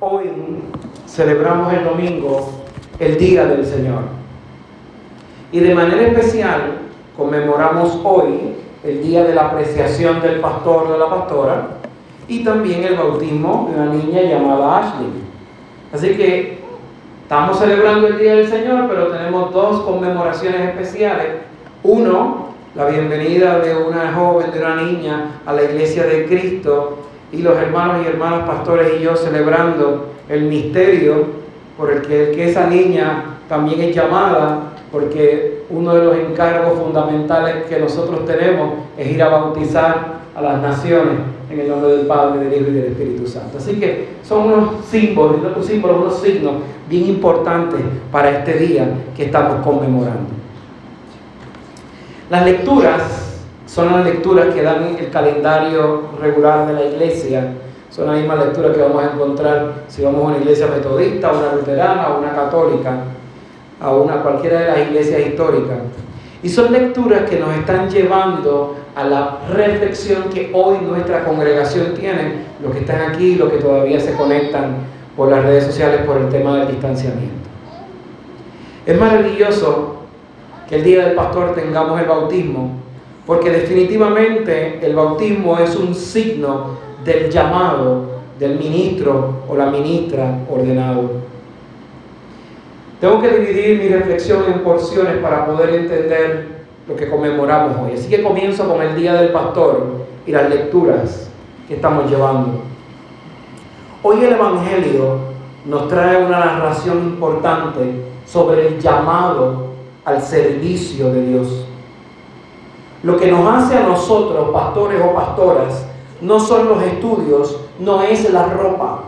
Hoy celebramos el domingo el Día del Señor. Y de manera especial conmemoramos hoy el día de la apreciación del pastor o de la pastora y también el bautismo de una niña llamada Ashley. Así que estamos celebrando el Día del Señor, pero tenemos dos conmemoraciones especiales. Uno, la bienvenida de una joven, de una niña a la iglesia de Cristo y los hermanos y hermanas pastores y yo celebrando el misterio por el que, esa niña también es llamada, porque uno de los encargos fundamentales que nosotros tenemos es ir a bautizar a las naciones en el nombre del Padre, del Hijo y del Espíritu Santo. Así que son unos símbolos, unos símbolos, unos signos bien importantes para este día que estamos conmemorando. Las lecturas son las lecturas que dan el calendario regular de la iglesia. Son las mismas lecturas que vamos a encontrar si vamos a una iglesia metodista, a una luterana, o una católica, a una cualquiera de las iglesias históricas. Y son lecturas que nos están llevando a la reflexión que hoy nuestra congregación tiene, los que están aquí, los que todavía se conectan por las redes sociales por el tema del distanciamiento. Es maravilloso que el día del pastor tengamos el bautismo, porque definitivamente el bautismo es un signo del llamado del ministro o la ministra ordenado. Tengo que dividir mi reflexión en porciones para poder entender lo que conmemoramos hoy. Así que comienzo con el Día del Pastor y las lecturas que estamos llevando. Hoy el Evangelio nos trae una narración importante sobre el llamado al servicio de Dios. Lo que nos hace a nosotros, pastores o pastoras, no son los estudios, no es la ropa.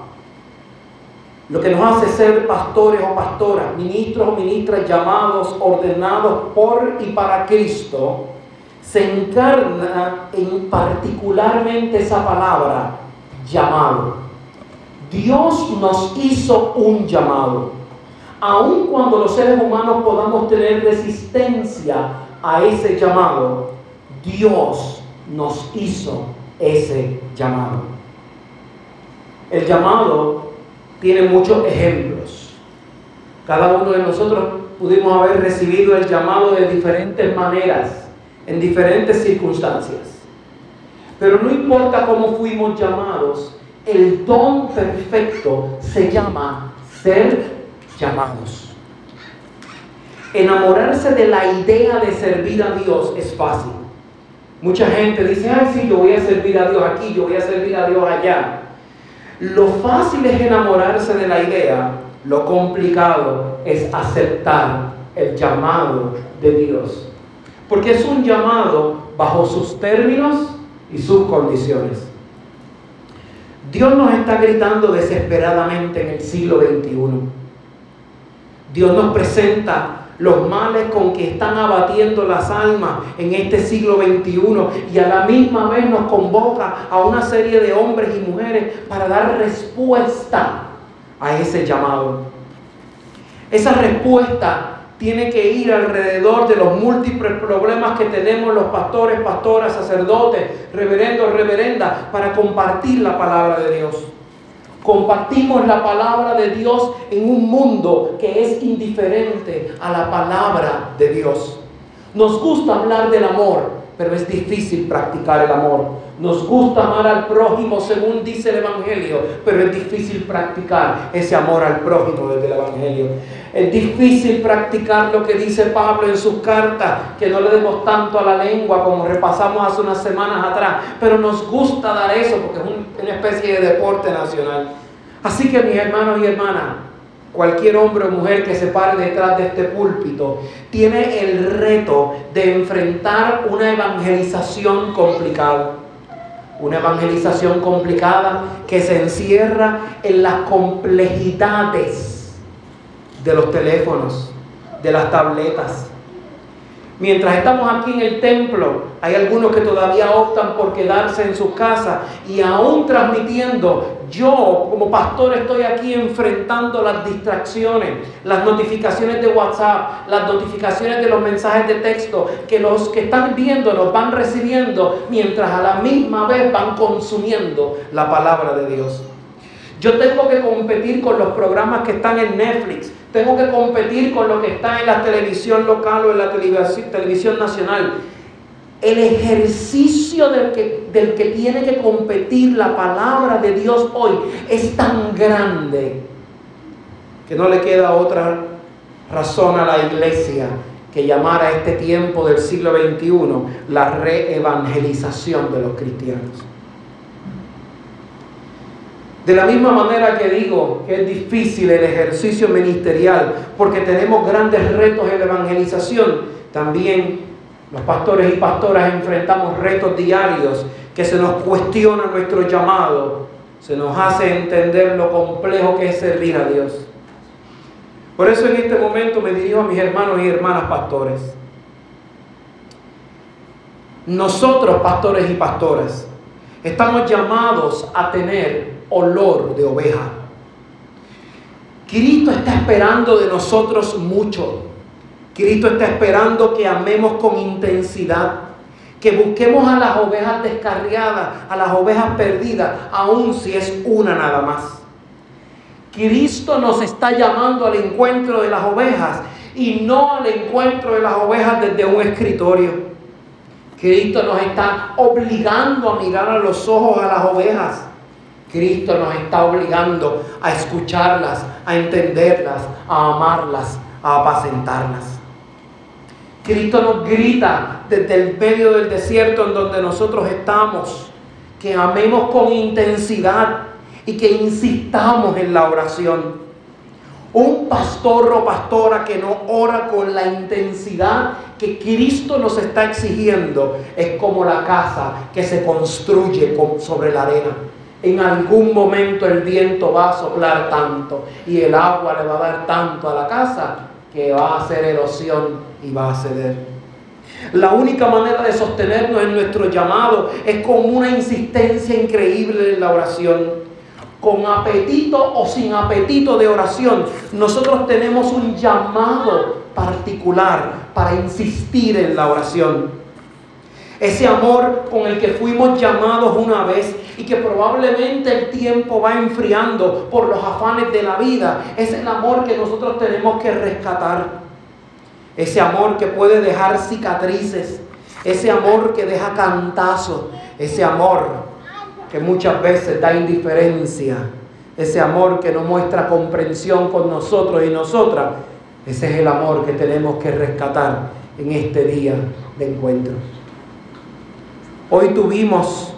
Lo que nos hace ser pastores o pastoras, ministros o ministras llamados, ordenados por y para Cristo, se encarna en particularmente esa palabra, llamado. Dios nos hizo un llamado. Aun cuando los seres humanos podamos tener resistencia a ese llamado, Dios nos hizo ese llamado. El llamado tiene muchos ejemplos. Cada uno de nosotros pudimos haber recibido el llamado de diferentes maneras, en diferentes circunstancias. Pero no importa cómo fuimos llamados, el don perfecto se llama ser llamados. Enamorarse de la idea de servir a Dios es fácil. Mucha gente dice, ay, sí, yo voy a servir a Dios aquí, yo voy a servir a Dios allá. Lo fácil es enamorarse de la idea, lo complicado es aceptar el llamado de Dios. Porque es un llamado bajo sus términos y sus condiciones. Dios nos está gritando desesperadamente en el siglo XXI. Dios nos presenta los males con que están abatiendo las almas en este siglo XXI y a la misma vez nos convoca a una serie de hombres y mujeres para dar respuesta a ese llamado. Esa respuesta tiene que ir alrededor de los múltiples problemas que tenemos los pastores, pastoras, sacerdotes, reverendos, reverendas, para compartir la palabra de Dios. Compartimos la palabra de Dios en un mundo que es indiferente a la palabra de Dios. Nos gusta hablar del amor, pero es difícil practicar el amor. Nos gusta amar al prójimo según dice el Evangelio, pero es difícil practicar ese amor al prójimo desde el Evangelio. Es difícil practicar lo que dice Pablo en sus cartas, que no le demos tanto a la lengua como repasamos hace unas semanas atrás, pero nos gusta dar eso porque es una especie de deporte nacional. Así que mis hermanos y hermanas, cualquier hombre o mujer que se pare detrás de este púlpito tiene el reto de enfrentar una evangelización complicada. Una evangelización complicada que se encierra en las complejidades de los teléfonos, de las tabletas. Mientras estamos aquí en el templo, hay algunos que todavía optan por quedarse en sus casas y aún transmitiendo. Yo como pastor estoy aquí enfrentando las distracciones, las notificaciones de WhatsApp, las notificaciones de los mensajes de texto que los que están viendo nos van recibiendo mientras a la misma vez van consumiendo la palabra de Dios. Yo tengo que competir con los programas que están en Netflix. Tengo que competir con lo que está en la televisión local o en la televisión, nacional. El ejercicio del que, tiene que competir la palabra de Dios hoy es tan grande que no le queda otra razón a la iglesia que llamar a este tiempo del siglo XXI la reevangelización de los cristianos. De la misma manera que digo que es difícil el ejercicio ministerial porque tenemos grandes retos en la evangelización, también los pastores y pastoras enfrentamos retos diarios que se nos cuestiona nuestro llamado, se nos hace entender lo complejo que es servir a Dios. Por eso en este momento me dirijo a mis hermanos y hermanas pastores. Nosotros, pastores y pastoras, estamos llamados a tener olor de oveja. Cristo está esperando de nosotros mucho. Cristo está esperando que amemos con intensidad, que busquemos a las ovejas descarriadas, a las ovejas perdidas, aun si es una nada más. Cristo nos está llamando al encuentro de las ovejas y no al encuentro de las ovejas desde un escritorio. Cristo nos está obligando a mirar a los ojos a las ovejas Cristo nos está obligando a escucharlas, a entenderlas, a amarlas, a apacentarlas. Cristo nos grita desde el medio del desierto en donde nosotros estamos, que amemos con intensidad y que insistamos en la oración. Un pastor o pastora que no ora con la intensidad que Cristo nos está exigiendo es como la casa que se construye sobre la arena. En algún momento el viento va a soplar tanto y el agua le va a dar tanto a la casa que va a hacer erosión y va a ceder. La única manera de sostenernos en nuestro llamado es con una insistencia increíble en la oración. Con apetito o sin apetito de oración, nosotros tenemos un llamado particular para insistir en la oración. Ese amor con el que fuimos llamados una vez y que probablemente el tiempo va enfriando por los afanes de la vida. Es el amor que nosotros tenemos que rescatar. Ese amor que puede dejar cicatrices. Ese amor que deja cantazos. Ese amor que muchas veces da indiferencia. Ese amor que no muestra comprensión con nosotros y nosotras. Ese es el amor que tenemos que rescatar en este día de encuentro. Hoy tuvimos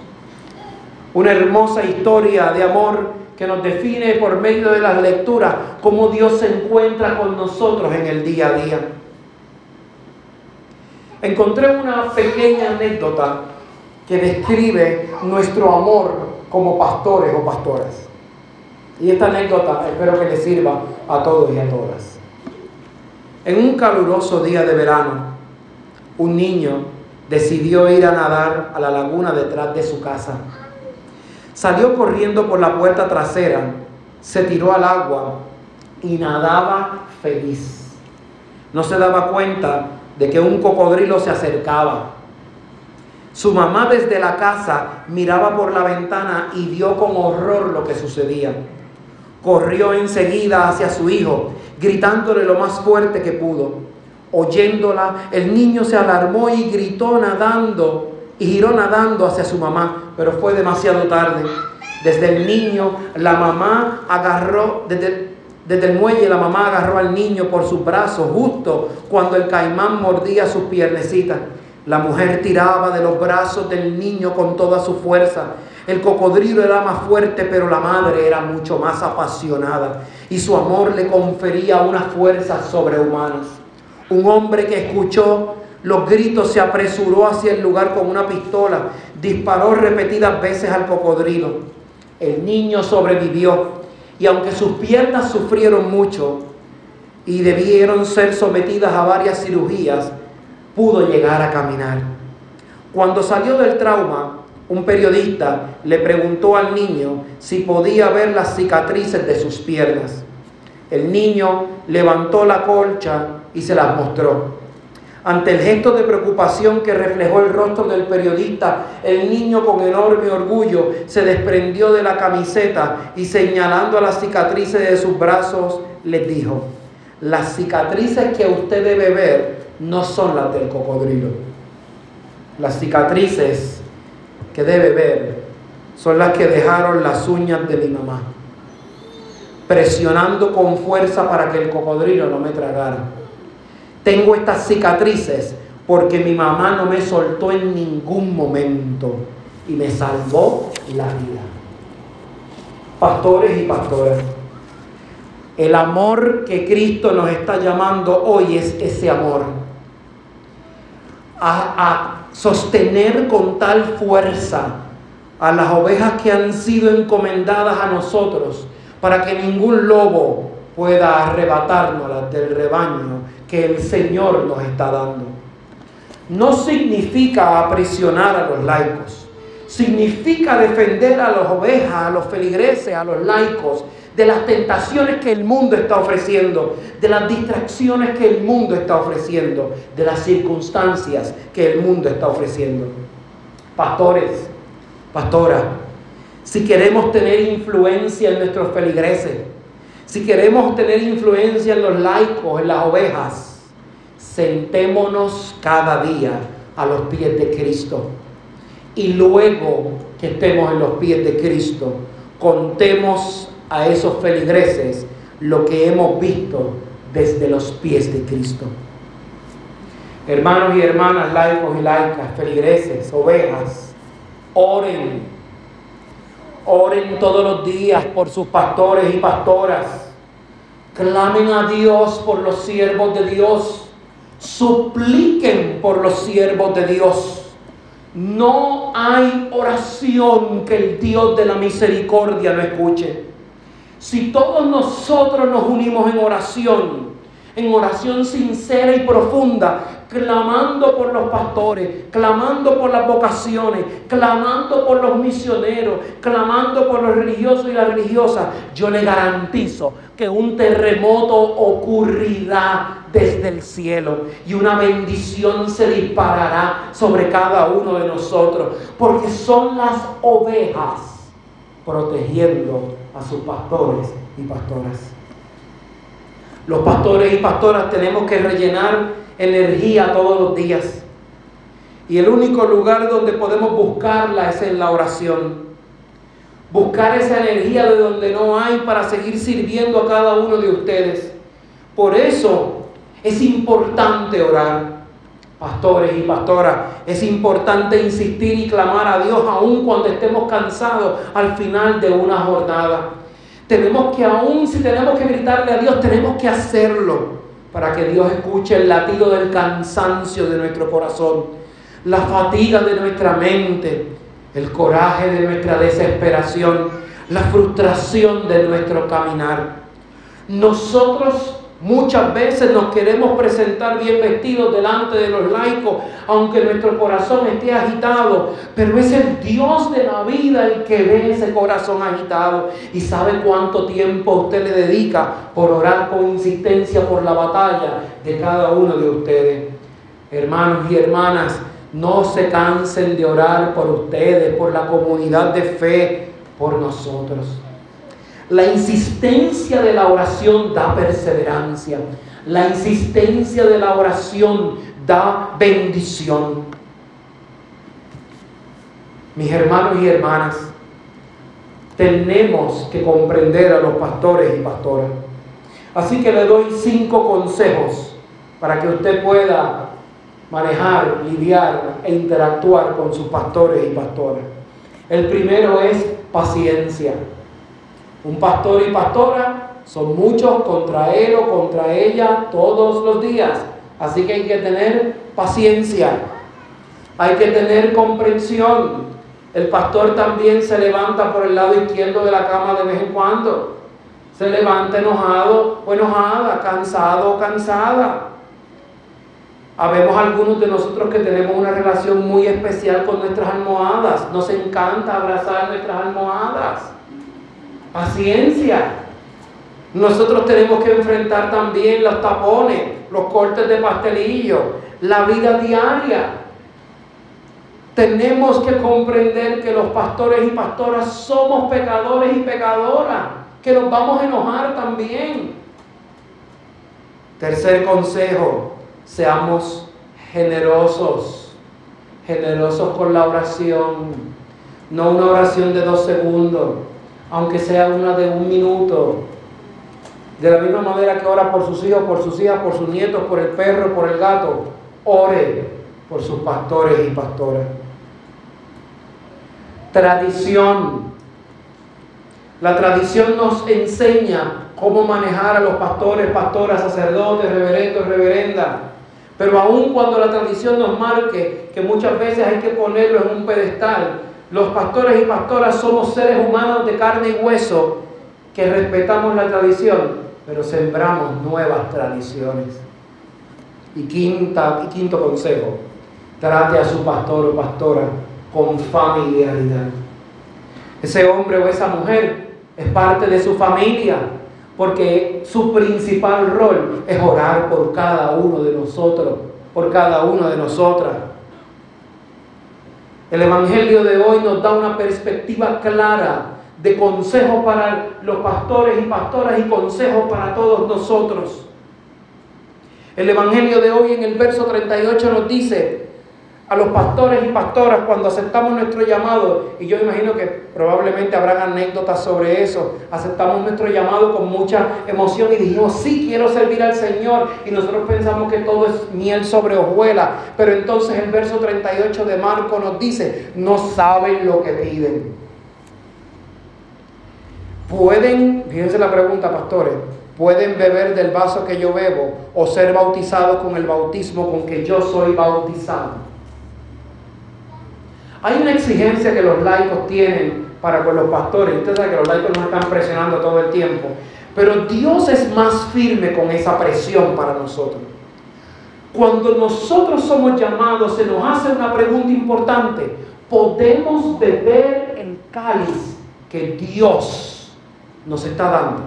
una hermosa historia de amor que nos define por medio de las lecturas cómo Dios se encuentra con nosotros en el día a día. Encontré una pequeña anécdota que describe nuestro amor como pastores o pastoras. Y esta anécdota espero que le sirva a todos y a todas. En un caluroso día de verano, un niño decidió ir a nadar a la laguna detrás de su casa. Salió corriendo por la puerta trasera, se tiró al agua y nadaba feliz. No se daba cuenta de que un cocodrilo se acercaba. Su mamá desde la casa miraba por la ventana y vio con horror lo que sucedía. Corrió enseguida hacia su hijo, gritándole lo más fuerte que pudo. Oyéndola, el niño se alarmó y gritó nadando y giró nadando hacia su mamá, pero fue demasiado tarde. Desde el niño, la mamá agarró, desde, desde el muelle, la mamá agarró al niño por sus brazos justo cuando el caimán mordía sus piernecitas. La mujer tiraba de los brazos del niño con toda su fuerza. El cocodrilo era más fuerte, pero la madre era mucho más apasionada y su amor le confería unas fuerzas sobrehumanas. Un hombre que escuchó los gritos se apresuró hacia el lugar con una pistola, disparó repetidas veces al cocodrilo. El niño sobrevivió y aunque sus piernas sufrieron mucho y debieron ser sometidas a varias cirugías, pudo llegar a caminar. Cuando salió del trauma, un periodista le preguntó al niño si podía ver las cicatrices de sus piernas. El niño levantó la colcha y se las mostró. Ante el gesto de preocupación que reflejó el rostro del periodista, el niño con enorme orgullo se desprendió de la camiseta y señalando a las cicatrices de sus brazos, les dijo, las cicatrices que usted debe ver no son las del cocodrilo. Las cicatrices que debe ver son las que dejaron las uñas de mi mamá, presionando con fuerza para que el cocodrilo no me tragara. Tengo estas cicatrices porque mi mamá no me soltó en ningún momento y me salvó la vida. Pastores y pastoras, el amor que Cristo nos está llamando hoy es ese amor. A, a, sostener con tal fuerza a las ovejas que han sido encomendadas a nosotros para que ningún lobo pueda arrebatárnoslas del rebaño que el Señor nos está dando. No significa aprisionar a los laicos, significa defender a las ovejas, a los feligreses, a los laicos, de las tentaciones que el mundo está ofreciendo, de las distracciones que el mundo está ofreciendo, de las circunstancias que el mundo está ofreciendo. Pastores, pastora, si queremos tener influencia en nuestros feligreses, si queremos tener influencia en los laicos, en las ovejas, sentémonos cada día a los pies de Cristo. Y luego que estemos en los pies de Cristo, contemos a esos feligreses lo que hemos visto desde los pies de Cristo. Hermanos y hermanas, laicos y laicas, feligreses, ovejas, oren. Oren todos los días por sus pastores y pastoras. Clamen a Dios por los siervos de Dios. Supliquen por los siervos de Dios. No hay oración que el Dios de la misericordia no escuche. Si todos nosotros nos unimos en oración, en oración sincera y profunda, clamando por los pastores, clamando por las vocaciones, clamando por los misioneros, clamando por los religiosos y las religiosas, yo le garantizo que un terremoto ocurrirá desde el cielo y una bendición se disparará sobre cada uno de nosotros, porque son las ovejas protegiendo a sus pastores y pastoras. Los pastores y pastoras tenemos que rellenar energía todos los días. Y el único lugar donde podemos buscarla es en la oración. Buscar esa energía de donde no hay para seguir sirviendo a cada uno de ustedes. Por eso es importante orar pastores y pastoras, es importante insistir y clamar a Dios aun cuando estemos cansados al final de una jornada. Tenemos que aún si tenemos que gritarle a Dios, tenemos que hacerlo para que Dios escuche el latido del cansancio de nuestro corazón, la fatiga de nuestra mente, el coraje de nuestra desesperación, la frustración de nuestro caminar. Nosotros Muchas veces nos queremos presentar bien vestidos delante de los laicos, aunque nuestro corazón esté agitado, pero es el Dios de la vida el que ve ese corazón agitado y sabe cuánto tiempo usted le dedica por orar con insistencia por la batalla de cada uno de ustedes. Hermanos y hermanas, no se cansen de orar por ustedes, por la comunidad de fe, por nosotros. La insistencia de la oración da perseverancia. La insistencia de la oración da bendición. Mis hermanos y hermanas, tenemos que comprender a los pastores y pastoras. Así que le doy cinco consejos para que usted pueda manejar, lidiar e interactuar con sus pastores y pastoras. El primero es paciencia. Un pastor y pastora son muchos contra él o contra ella todos los días. Así que hay que tener paciencia, hay que tener comprensión. El pastor también se levanta por el lado izquierdo de la cama de vez en cuando. Se levanta enojado o enojada, cansado o cansada. Habemos algunos de nosotros que tenemos una relación muy especial con nuestras almohadas. Nos encanta abrazar nuestras almohadas. Paciencia. Nosotros tenemos que enfrentar también los tapones, los cortes de pastelillo, la vida diaria. Tenemos que comprender que los pastores y pastoras somos pecadores y pecadoras, que nos vamos a enojar también. Tercer consejo, seamos generosos, generosos con la oración, no una oración de dos segundos, aunque sea una de un minuto. De la misma manera que ora por sus hijos, por sus hijas, por sus nietos, por el perro, por el gato, ore por sus pastores y pastoras. Tradición. La tradición nos enseña cómo manejar a los pastores, pastoras, sacerdotes, reverendos, reverendas. Pero aun cuando la tradición nos marque que muchas veces hay que ponerlo en un pedestal, los pastores y pastoras somos seres humanos de carne y hueso que respetamos la tradición, pero sembramos nuevas tradiciones. Y, quinta, y quinto consejo, trate a su pastor o pastora con familiaridad. Ese hombre o esa mujer es parte de su familia, porque su principal rol es orar por cada uno de nosotros, por cada una de nosotras. El Evangelio de hoy nos da una perspectiva clara de consejo para los pastores y pastoras y consejo para todos nosotros. El Evangelio de hoy en el verso 38 nos dice, a los pastores y pastoras cuando aceptamos nuestro llamado, y yo imagino que probablemente habrán anécdotas sobre eso, aceptamos nuestro llamado con mucha emoción y dijimos, sí, quiero servir al Señor, y nosotros pensamos que todo es miel sobre hojuela, pero entonces el verso 38 de Marco nos dice, no saben lo que piden. Pueden, fíjense la pregunta, pastores, pueden beber del vaso que yo bebo o ser bautizados con el bautismo con que yo soy bautizado. Hay una exigencia que los laicos tienen para con los pastores. Ustedes saben que los laicos nos están presionando todo el tiempo. Pero Dios es más firme con esa presión para nosotros. Cuando nosotros somos llamados, se nos hace una pregunta importante. ¿Podemos beber el cáliz que Dios nos está dando?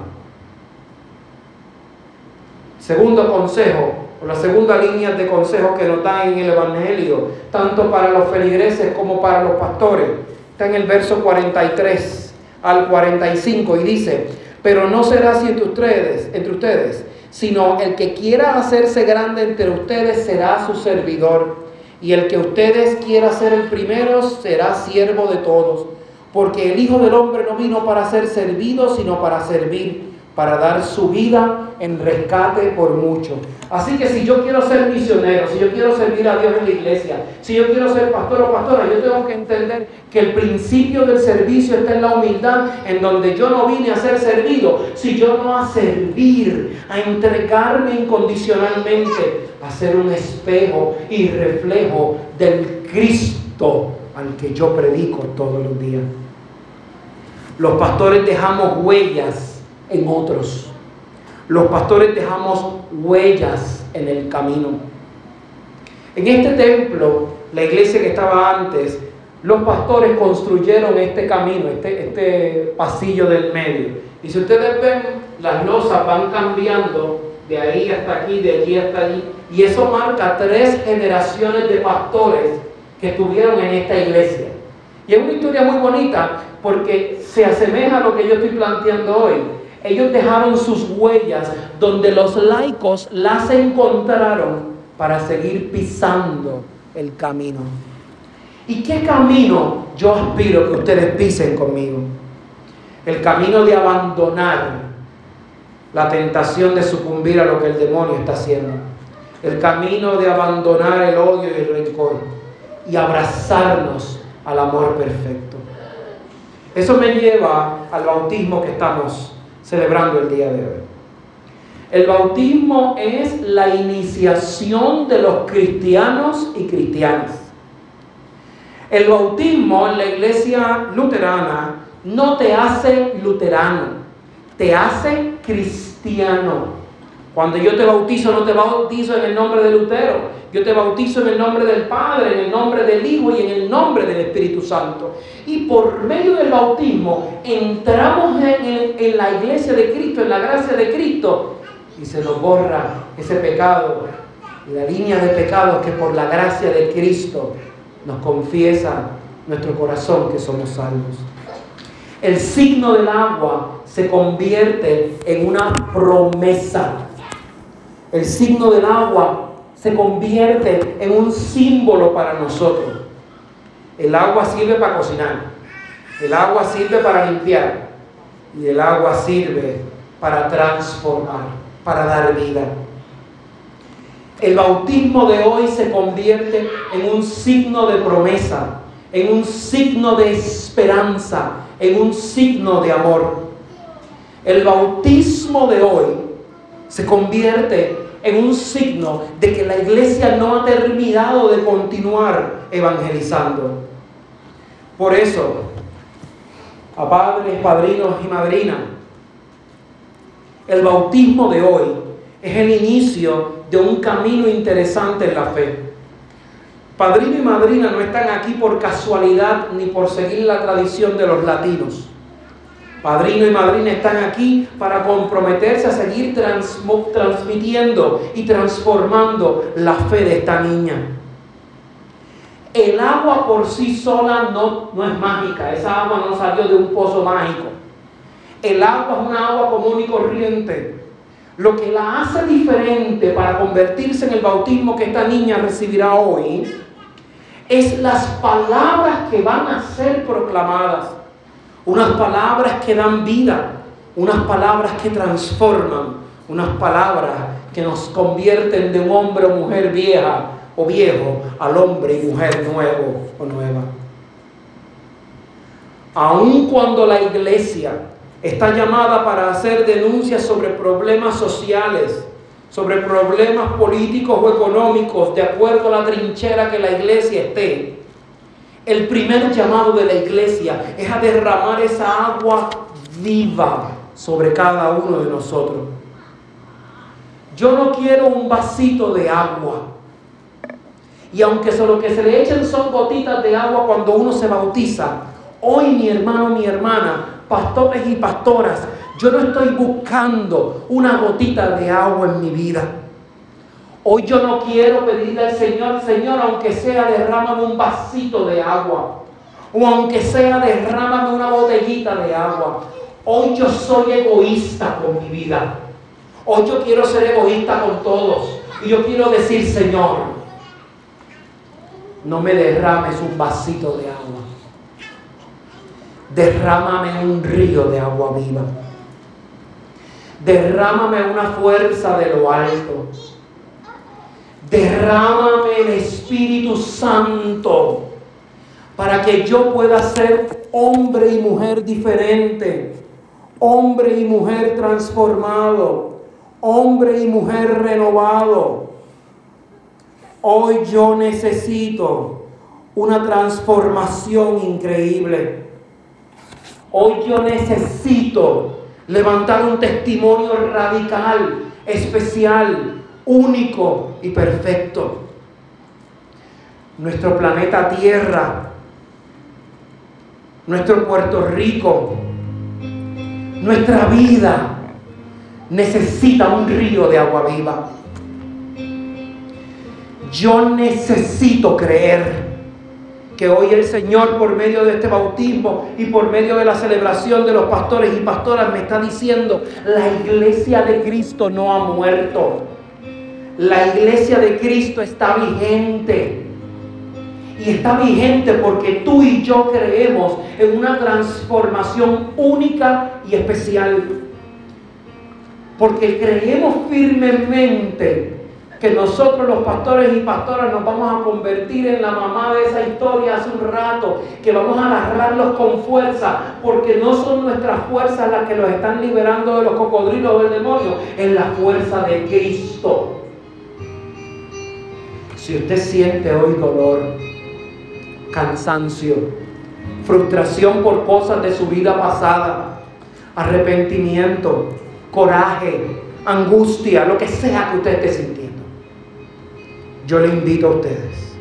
Segundo consejo, la segunda línea de consejos que nos da en el Evangelio, tanto para los feligreses como para los pastores. Está en el verso 43 al 45 y dice, pero no será así entre ustedes, entre ustedes, sino el que quiera hacerse grande entre ustedes será su servidor, y el que ustedes quiera ser el primero será siervo de todos, porque el Hijo del Hombre no vino para ser servido, sino para servir para dar su vida en rescate por mucho. Así que si yo quiero ser misionero, si yo quiero servir a Dios en la iglesia, si yo quiero ser pastor o pastora, yo tengo que entender que el principio del servicio está en la humildad, en donde yo no vine a ser servido, si yo no a servir, a entregarme incondicionalmente, a ser un espejo y reflejo del Cristo al que yo predico todos los días. Los pastores dejamos huellas en otros. Los pastores dejamos huellas en el camino. En este templo, la iglesia que estaba antes, los pastores construyeron este camino, este, este pasillo del medio. Y si ustedes ven, las losas van cambiando de ahí hasta aquí, de allí hasta allí. Y eso marca tres generaciones de pastores que estuvieron en esta iglesia. Y es una historia muy bonita porque se asemeja a lo que yo estoy planteando hoy. Ellos dejaron sus huellas donde los laicos las encontraron para seguir pisando el camino. ¿Y qué camino yo aspiro que ustedes pisen conmigo? El camino de abandonar la tentación de sucumbir a lo que el demonio está haciendo. El camino de abandonar el odio y el rencor y abrazarnos al amor perfecto. Eso me lleva al bautismo que estamos celebrando el día de hoy. El bautismo es la iniciación de los cristianos y cristianas. El bautismo en la iglesia luterana no te hace luterano, te hace cristiano. Cuando yo te bautizo, no te bautizo en el nombre de Lutero. Yo te bautizo en el nombre del Padre, en el nombre del Hijo y en el nombre del Espíritu Santo. Y por medio del bautismo entramos en, la iglesia de Cristo, en la gracia de Cristo, y se nos borra ese pecado la línea de pecados que por la gracia de Cristo nos confiesa nuestro corazón que somos salvos. El signo del agua se convierte en una promesa. El signo del agua se convierte en un símbolo para nosotros. El agua sirve para cocinar, el agua sirve para limpiar y el agua sirve para transformar, para dar vida. El bautismo de hoy se convierte en un signo de promesa, en un signo de esperanza, en un signo de amor. El bautismo de hoy se convierte en un signo de que la iglesia no ha terminado de continuar evangelizando. Por eso, a padres, padrinos y madrinas, el bautismo de hoy es el inicio de un camino interesante en la fe. Padrino y madrina no están aquí por casualidad ni por seguir la tradición de los latinos. Padrino y madrina están aquí para comprometerse a seguir transmitiendo y transformando la fe de esta niña. El agua por sí sola no, no es mágica, esa agua no salió de un pozo mágico. El agua es una agua común y corriente. Lo que la hace diferente para convertirse en el bautismo que esta niña recibirá hoy es las palabras que van a ser proclamadas. Unas palabras que dan vida, unas palabras que transforman, unas palabras que nos convierten de un hombre o mujer vieja o viejo al hombre y mujer nuevo o nueva. Aun cuando la iglesia está llamada para hacer denuncias sobre problemas sociales, sobre problemas políticos o económicos, de acuerdo a la trinchera que la iglesia esté, el primer llamado de la iglesia es a derramar esa agua viva sobre cada uno de nosotros. Yo no quiero un vasito de agua. Y aunque solo que se le echen son gotitas de agua cuando uno se bautiza, hoy mi hermano, mi hermana, pastores y pastoras, yo no estoy buscando una gotita de agua en mi vida. Hoy yo no quiero pedirle al Señor, Señor, aunque sea derrámame un vasito de agua. O aunque sea derrámame una botellita de agua. Hoy yo soy egoísta con mi vida. Hoy yo quiero ser egoísta con todos. Y yo quiero decir, Señor, no me derrames un vasito de agua. Derrámame un río de agua viva. Derrámame una fuerza de lo alto. Derrámame el Espíritu Santo para que yo pueda ser hombre y mujer diferente, hombre y mujer transformado, hombre y mujer renovado. Hoy yo necesito una transformación increíble. Hoy yo necesito levantar un testimonio radical, especial, único y perfecto. Nuestro planeta Tierra, nuestro Puerto Rico, nuestra vida necesita un río de agua viva. Yo necesito creer que hoy el Señor por medio de este bautismo y por medio de la celebración de los pastores y pastoras me está diciendo, la iglesia de Cristo no ha muerto. La iglesia de Cristo está vigente. Y está vigente porque tú y yo creemos en una transformación única y especial. Porque creemos firmemente que nosotros los pastores y pastoras nos vamos a convertir en la mamá de esa historia hace un rato, que vamos a agarrarlos con fuerza, porque no son nuestras fuerzas las que los están liberando de los cocodrilos del demonio, es la fuerza de Cristo. Si usted siente hoy dolor, cansancio, frustración por cosas de su vida pasada, arrepentimiento, coraje, angustia, lo que sea que usted esté sintiendo. Yo le invito a ustedes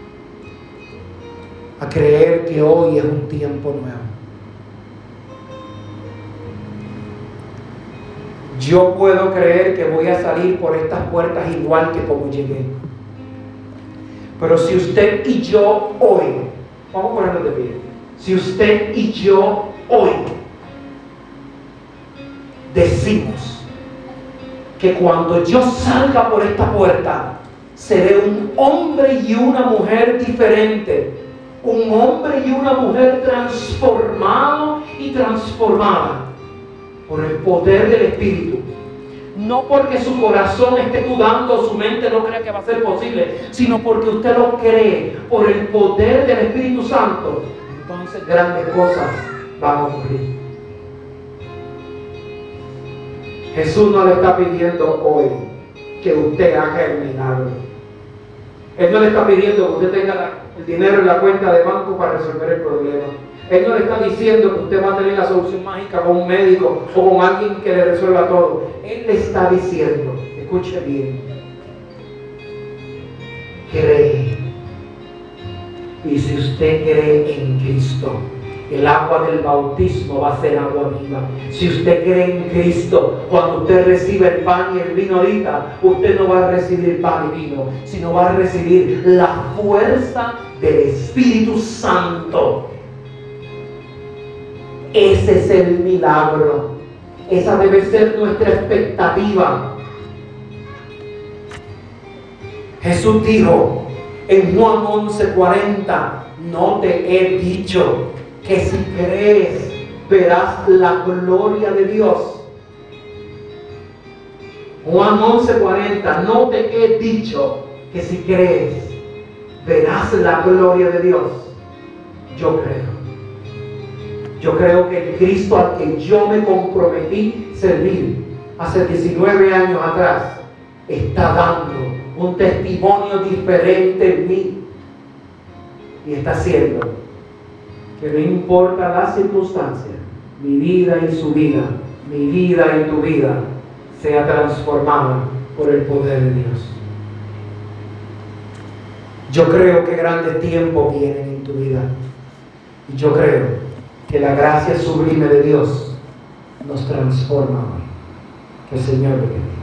a creer que hoy es un tiempo nuevo. Yo puedo creer que voy a salir por estas puertas igual que como llegué. Pero si usted y yo hoy, vamos a ponernos de pie, si usted y yo hoy decimos que cuando yo salga por esta puerta, seré un hombre y una mujer diferente, un hombre y una mujer transformado y transformada por el poder del Espíritu. No porque su corazón esté dudando, su mente no cree que va a ser posible, sino porque usted lo cree por el poder del Espíritu Santo. Entonces grandes cosas van a ocurrir. Jesús no le está pidiendo hoy que usted haga el milagro. Él no le está pidiendo que usted tenga el dinero en la cuenta de banco para resolver el problema. Él no le está diciendo que usted va a tener la solución mágica con un médico o con alguien que le resuelva todo. Él le está diciendo, escuche bien, cree. Y si usted cree en Cristo, el agua del bautismo va a ser agua viva. Si usted cree en Cristo, cuando usted recibe el pan y el vino ahorita, usted no va a recibir pan y vino, sino va a recibir la fuerza del Espíritu Santo. Ese es el milagro. Esa debe ser nuestra expectativa. Jesús dijo en Juan 11:40, no te he dicho que si crees verás la gloria de Dios. Juan 11:40, no te he dicho que si crees verás la gloria de Dios. Yo creo. Yo creo que el Cristo al que yo me comprometí servir hace 19 años atrás está dando un testimonio diferente en mí y está haciendo que no importa la circunstancia, mi vida y su vida, mi vida y tu vida sea transformada por el poder de Dios. Yo creo que grandes tiempos vienen en tu vida. Y yo creo que la gracia sublime de Dios nos transforma hoy. Que el Señor bendiga.